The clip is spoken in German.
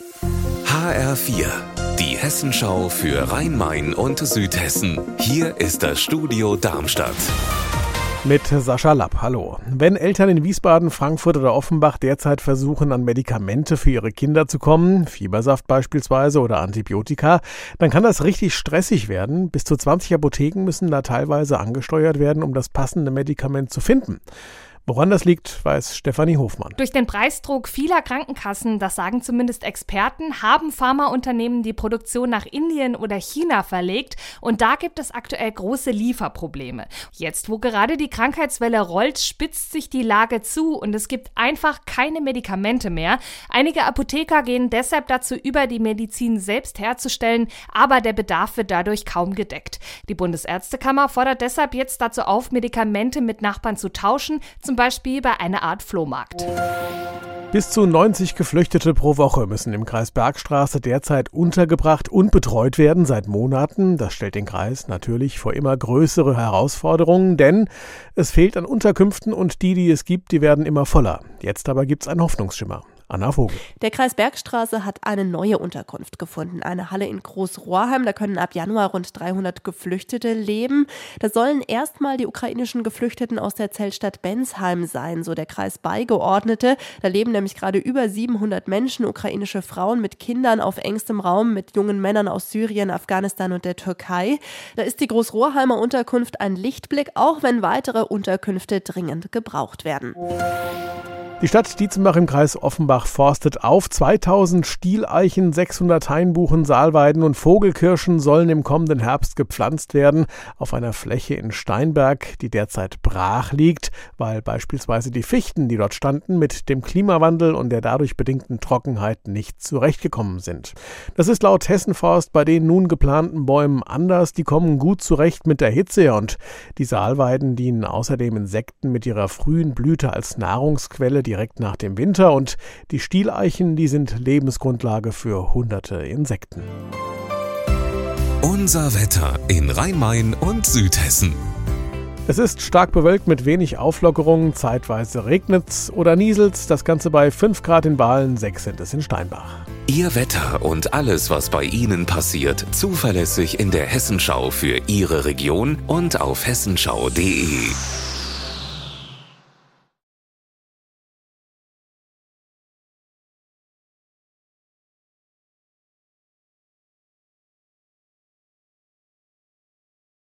HR4, die Hessenschau für Rhein-Main und Südhessen. Hier ist das Studio Darmstadt. Mit Sascha Lapp, hallo. Wenn Eltern in Wiesbaden, Frankfurt oder Offenbach derzeit versuchen, an Medikamente für ihre Kinder zu kommen, Fiebersaft beispielsweise oder Antibiotika, dann kann das richtig stressig werden. Bis zu 20 Apotheken müssen da teilweise angesteuert werden, um das passende Medikament zu finden. Woran das liegt, weiß Stefanie Hofmann. Durch den Preisdruck vieler Krankenkassen, das sagen zumindest Experten, haben Pharmaunternehmen die Produktion nach Indien oder China verlegt und da gibt es aktuell große Lieferprobleme. Jetzt, wo gerade die Krankheitswelle rollt, spitzt sich die Lage zu und es gibt einfach keine Medikamente mehr. Einige Apotheker gehen deshalb dazu über, die Medizin selbst herzustellen, aber der Bedarf wird dadurch kaum gedeckt. Die Bundesärztekammer fordert deshalb jetzt dazu auf, Medikamente mit Nachbarn zu tauschen, zum Beispiel bei einer Art Flohmarkt. Bis zu 90 Geflüchtete pro Woche müssen im Kreis Bergstraße derzeit untergebracht und betreut werden seit Monaten. Das stellt den Kreis natürlich vor immer größere Herausforderungen, denn es fehlt an Unterkünften und die, die es gibt, die werden immer voller. Jetzt aber gibt es einen Hoffnungsschimmer. Anna Vogel. Der Kreis Bergstraße hat eine neue Unterkunft gefunden, eine Halle in Großrohrheim. Da können ab Januar rund 300 Geflüchtete leben. Da sollen erstmal die ukrainischen Geflüchteten aus der Zeltstadt Bensheim sein, so der Kreis Beigeordnete. Da leben nämlich gerade über 700 Menschen, ukrainische Frauen mit Kindern auf engstem Raum, mit jungen Männern aus Syrien, Afghanistan und der Türkei. Da ist die Großrohrheimer Unterkunft ein Lichtblick, auch wenn weitere Unterkünfte dringend gebraucht werden. Die Stadt Dietzenbach im Kreis Offenbach forstet auf. 2000 Stieleichen, 600 Hainbuchen, Saalweiden und Vogelkirschen sollen im kommenden Herbst gepflanzt werden auf einer Fläche in Steinberg, die derzeit brach liegt, weil beispielsweise die Fichten, die dort standen, mit dem Klimawandel und der dadurch bedingten Trockenheit nicht zurechtgekommen sind. Das ist laut Hessenforst bei den nun geplanten Bäumen anders. Die kommen gut zurecht mit der Hitze und die Saalweiden dienen außerdem Insekten mit ihrer frühen Blüte als Nahrungsquelle direkt nach dem Winter und die Stieleichen, die sind Lebensgrundlage für hunderte Insekten. Unser Wetter in Rhein-Main und Südhessen. Es ist stark bewölkt mit wenig Auflockerungen, zeitweise regnet's oder nieselt's, das Ganze bei 5 Grad in Bahlen, 6 sind es in Steinbach. Ihr Wetter und alles, was bei Ihnen passiert, zuverlässig in der Hessenschau für Ihre Region und auf hessenschau.de.